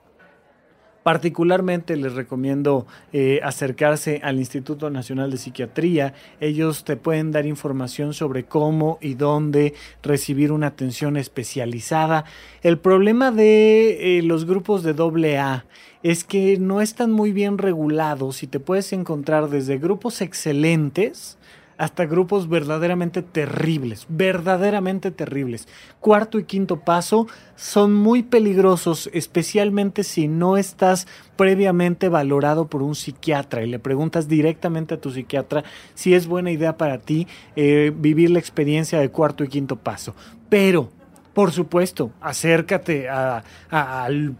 Particularmente les recomiendo eh, acercarse al Instituto Nacional de Psiquiatría. Ellos te pueden dar información sobre cómo y dónde recibir una atención especializada. El problema de eh, los grupos de AA es que no están muy bien regulados y te puedes encontrar desde grupos excelentes hasta grupos verdaderamente terribles, verdaderamente terribles. Cuarto y quinto paso son muy peligrosos, especialmente si no estás previamente valorado por un psiquiatra y le preguntas directamente a tu psiquiatra si es buena idea para ti eh, vivir la experiencia de cuarto y quinto paso. Pero por supuesto, acércate al,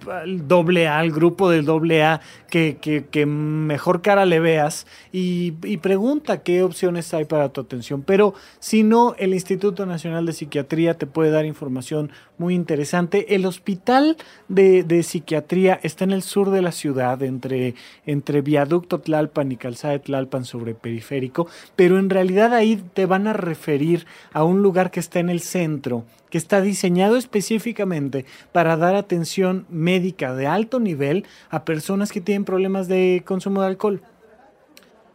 doble A, al grupo del doble A, que, que, mejor cara le veas y, pregunta qué opciones hay para tu atención. Pero si no, el Instituto Nacional de Psiquiatría te puede dar información muy interesante. El Hospital de, de Psiquiatría está en el sur de la ciudad, entre, entre Viaducto Tlalpan y Calzada de Tlalpan sobre Periférico, pero en realidad ahí te van a referir a un lugar que está en el centro que está diseñado específicamente para dar atención médica de alto nivel a personas que tienen problemas de consumo de alcohol.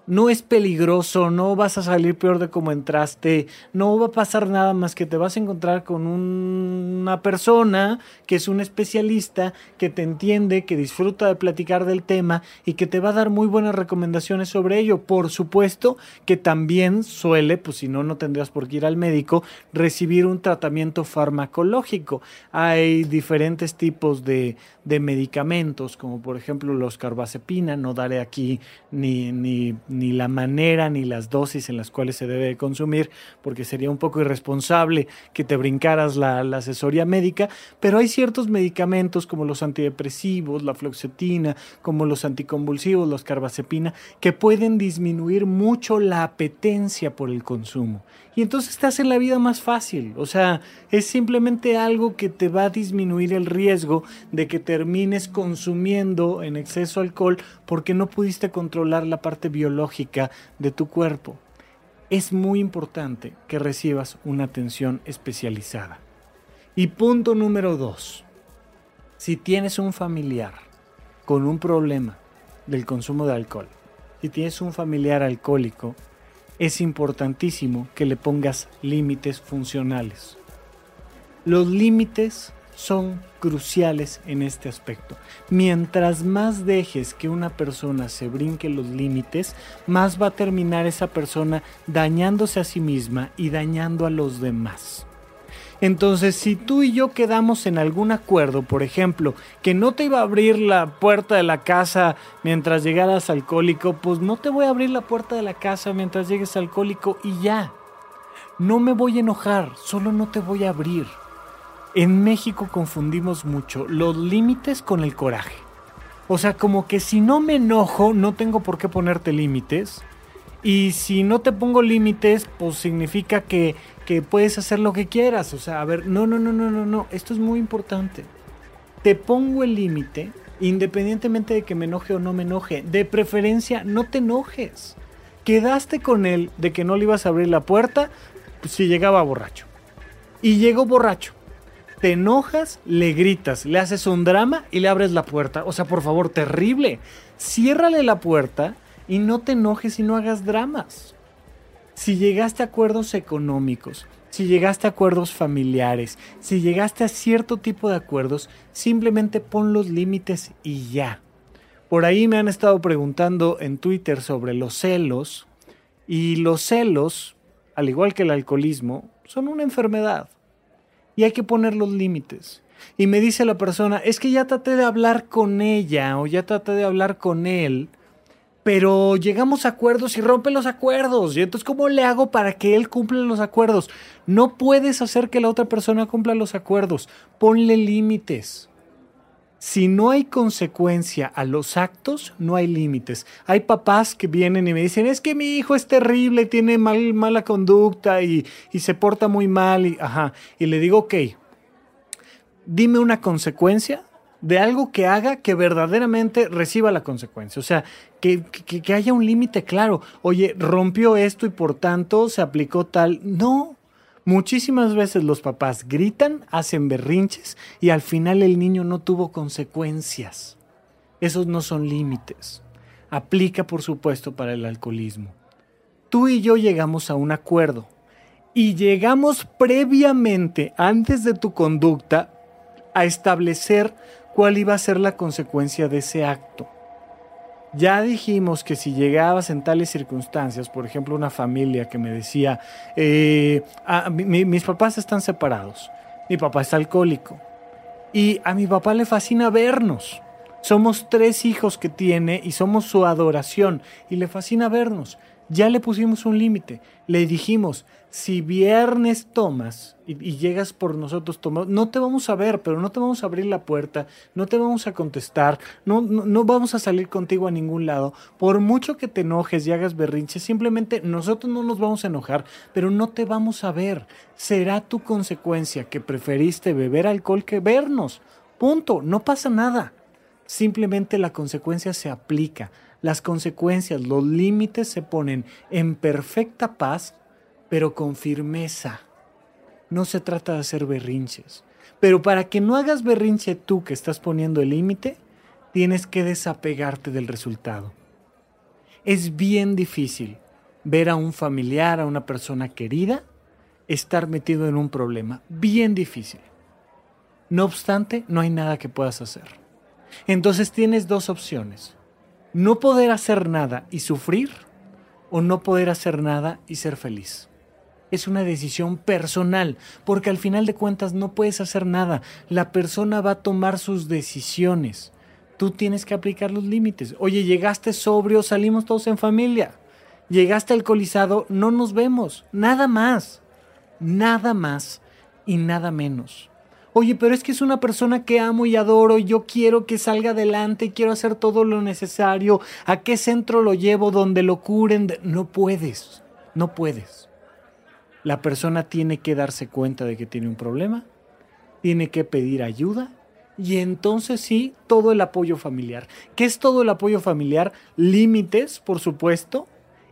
No es peligroso, no vas a salir peor de como entraste, no va a pasar nada más que te vas a encontrar con una persona que es un especialista, que te entiende, que disfruta de platicar del tema y que te va a dar muy buenas recomendaciones sobre ello. Por supuesto que también suele, pues si no, no tendrías por qué ir al médico, recibir un tratamiento farmacológico. Hay diferentes tipos de, de medicamentos, como por ejemplo los carbazepina, no daré aquí ni, ni ni la manera ni las dosis en las cuales se debe consumir, porque sería un poco irresponsable que te brincaras la, asesoría médica, pero hay ciertos medicamentos como los antidepresivos, la fluoxetina, como los anticonvulsivos, los carbazepina, que pueden disminuir mucho la apetencia por el consumo. Y entonces te hacen la vida más fácil, o sea, es simplemente algo que te va a disminuir el riesgo de que termines consumiendo en exceso alcohol porque no pudiste controlar la parte biológica de tu cuerpo. Es muy importante que recibas una atención especializada. Y punto número dos. Si tienes un familiar con un problema del consumo de alcohol, si tienes un familiar alcohólico, es importantísimo que le pongas límites funcionales. Los límites son cruciales en este aspecto. Mientras más dejes que una persona se brinque los límites, más va a terminar esa persona dañándose a sí misma y dañando a los demás. Entonces, si tú y yo quedamos en algún acuerdo, por ejemplo, que no te iba a abrir la puerta de la casa mientras llegaras alcohólico, pues no te voy a abrir la puerta de la casa mientras llegues alcohólico y ya. No me voy a enojar, solo no te voy a abrir. En México confundimos mucho los límites con el coraje. O sea, como que si no me enojo, no tengo por qué ponerte límites. Y si no te pongo límites, pues significa que que puedes hacer lo que quieras. O sea, a ver, no, no, no, no, no, no. Esto es muy importante. Te pongo el límite independientemente de que me enoje o no me enoje. De preferencia, no te enojes. Quedaste con él de que no le ibas a abrir la puerta pues, si llegaba borracho. Y llegó borracho. Te enojas, le gritas, le haces un drama y le abres la puerta. O sea, por favor, terrible. Ciérrale la puerta y no te enojes y no hagas dramas si llegaste a acuerdos económicos, si llegaste a acuerdos familiares, si llegaste a cierto tipo de acuerdos, simplemente pon los límites y ya. Por ahí me han estado preguntando en Twitter sobre los celos y los celos, al igual que el alcoholismo, son una enfermedad y hay que poner los límites. Y me dice la persona, es que ya traté de hablar con ella o ya traté de hablar con él pero llegamos a acuerdos y rompe los acuerdos. Y entonces, ¿cómo le hago para que él cumpla los acuerdos? No puedes hacer que la otra persona cumpla los acuerdos. Ponle límites. Si no hay consecuencia a los actos, no hay límites. Hay papás que vienen y me dicen, es que mi hijo es terrible, tiene mal, mala conducta y, y se porta muy mal. Y, ajá. y le digo, ok, dime una consecuencia de algo que haga que verdaderamente reciba la consecuencia. O sea, que, que, haya un límite claro. Oye, rompió esto y por tanto se aplicó tal. No. Muchísimas veces los papás gritan, hacen berrinches y al final el niño no tuvo consecuencias. Esos no son límites. Aplica, por supuesto, para el alcoholismo. Tú y yo llegamos a un acuerdo y llegamos previamente, antes de tu conducta, a establecer cuál iba a ser la consecuencia de ese acto. Ya dijimos que si llegabas en tales circunstancias, por ejemplo, una familia que me decía, eh, ah, mis papás están separados, mi papá está alcohólico y a mi papá le fascina vernos. Somos tres hijos que tiene y somos su adoración y le fascina vernos. Ya le pusimos un límite. Le dijimos, si viernes tomas y, llegas por nosotros, no te vamos a ver, pero no te vamos a abrir la puerta, no te vamos a contestar, no, no, vamos a salir contigo a ningún lado. Por mucho que te enojes y hagas berrinches, simplemente nosotros no nos vamos a enojar, pero no te vamos a ver. Será tu consecuencia que preferiste beber alcohol que vernos. Punto, no pasa nada. Simplemente la consecuencia se aplica las consecuencias, los límites se ponen en perfecta paz, pero con firmeza. No se trata de hacer berrinches. Pero para que no hagas berrinche tú que estás poniendo el límite, tienes que desapegarte del resultado. Es bien difícil ver a un familiar, a una persona querida, estar metido en un problema. Bien difícil. No obstante, no hay nada que puedas hacer. Entonces tienes dos opciones. No poder hacer nada y sufrir o no poder hacer nada y ser feliz. Es una decisión personal, porque al final de cuentas no puedes hacer nada. La persona va a tomar sus decisiones. Tú tienes que aplicar los límites. Oye, llegaste sobrio, salimos todos en familia. Llegaste alcoholizado, no nos vemos. Nada más. Nada más y nada menos. Oye, pero es que es una persona que amo y adoro yo quiero que salga adelante quiero hacer todo lo necesario. ¿A qué centro lo llevo donde lo curen? No puedes, no puedes. La persona tiene que darse cuenta de que tiene un problema, tiene que pedir ayuda y entonces sí, todo el apoyo familiar. ¿Qué es todo el apoyo familiar? Límites, por supuesto,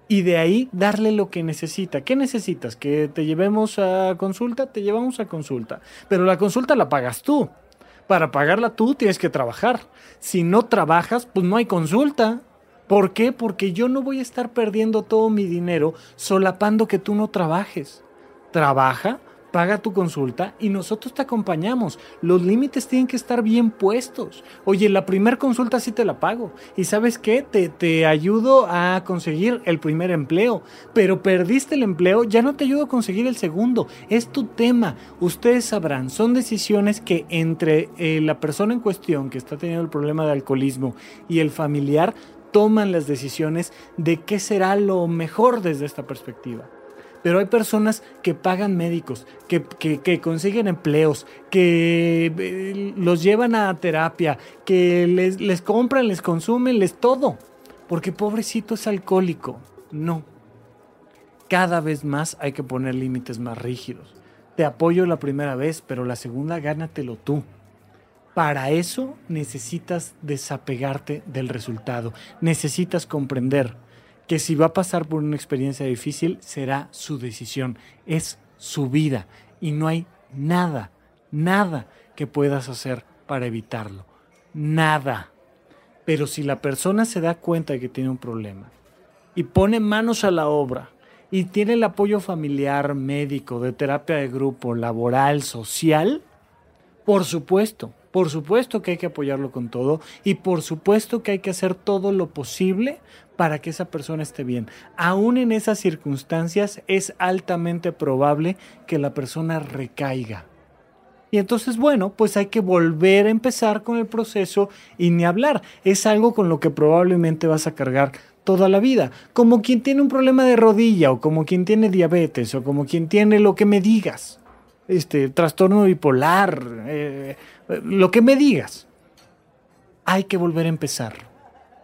y de ahí darle lo que necesita. ¿Qué necesitas? ¿Que te llevemos a consulta? Te llevamos a consulta. Pero la consulta la pagas tú. Para pagarla tú tienes que trabajar. Si no trabajas, pues no hay consulta. ¿Por qué? Porque yo no voy a estar perdiendo todo mi dinero solapando que tú no trabajes. Trabaja paga tu consulta y nosotros te acompañamos. Los límites tienen que estar bien puestos. Oye, la primera consulta sí te la pago. ¿Y sabes qué? Te, te ayudo a conseguir el primer empleo. Pero perdiste el empleo, ya no te ayudo a conseguir el segundo. Es tu tema. Ustedes sabrán, son decisiones que entre eh, la persona en cuestión que está teniendo el problema de alcoholismo y el familiar toman las decisiones de qué será lo mejor desde esta perspectiva pero hay personas que pagan médicos, que, consiguen empleos, que eh, los llevan a terapia, que les, les compran, les consumen, les todo. Porque pobrecito es alcohólico. No. Cada vez más hay que poner límites más rígidos. Te apoyo la primera vez, pero la segunda gánatelo tú. Para eso necesitas desapegarte del resultado. Necesitas comprender que si va a pasar por una experiencia difícil, será su decisión, es su vida y no hay nada, nada que puedas hacer para evitarlo. Nada. Pero si la persona se da cuenta de que tiene un problema y pone manos a la obra y tiene el apoyo familiar, médico, de terapia de grupo, laboral, social, por supuesto, por supuesto que hay que apoyarlo con todo y por supuesto que hay que hacer todo lo posible para que esa persona esté bien. Aún en esas circunstancias es altamente probable que la persona recaiga. Y entonces, bueno, pues hay que volver a empezar con el proceso y ni hablar. Es algo con lo que probablemente vas a cargar toda la vida. Como quien tiene un problema de rodilla o como quien tiene diabetes o como quien tiene lo que me digas. Este, trastorno bipolar, eh, lo que me digas. Hay que volver a empezar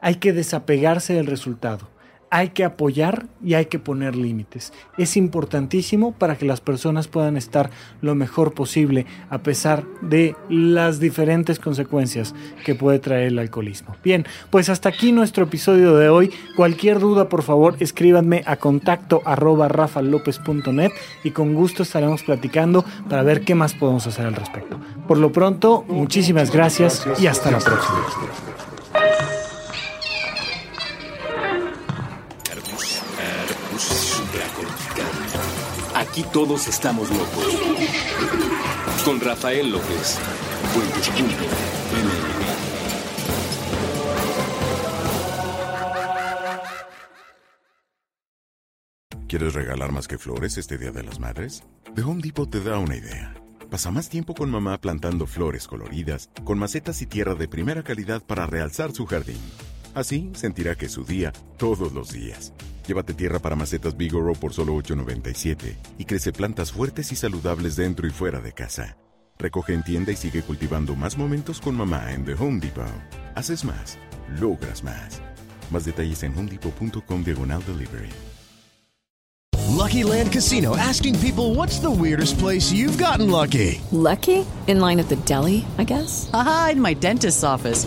hay que desapegarse del resultado. Hay que apoyar y hay que poner límites. Es importantísimo para que las personas puedan estar lo mejor posible a pesar de las diferentes consecuencias que puede traer el alcoholismo. Bien, pues hasta aquí nuestro episodio de hoy. Cualquier duda, por favor, escríbanme a contacto arroba rafalopez.net y con gusto estaremos platicando para ver qué más podemos hacer al respecto. Por lo pronto, muchísimas gracias y hasta la próxima. Aquí todos estamos locos. Con Rafael López. ¿Quieres regalar más que flores este Día de las Madres? The Home Depot te da una idea. Pasa más tiempo con mamá plantando flores coloridas, con macetas y tierra de primera calidad para realzar su jardín. Así sentirá que es su día todos los días. Llévate tierra para macetas Bigoro por solo $8.97 y crece plantas fuertes y saludables dentro y fuera de casa. Recoge en tienda y sigue cultivando más momentos con mamá en The Home Depot. Haces más, logras más. Más detalles en homedepot.com diagonal delivery. Lucky Land Casino asking people what's the weirdest place you've gotten lucky. Lucky? In line at the deli, I guess? Aha, in my dentist's office.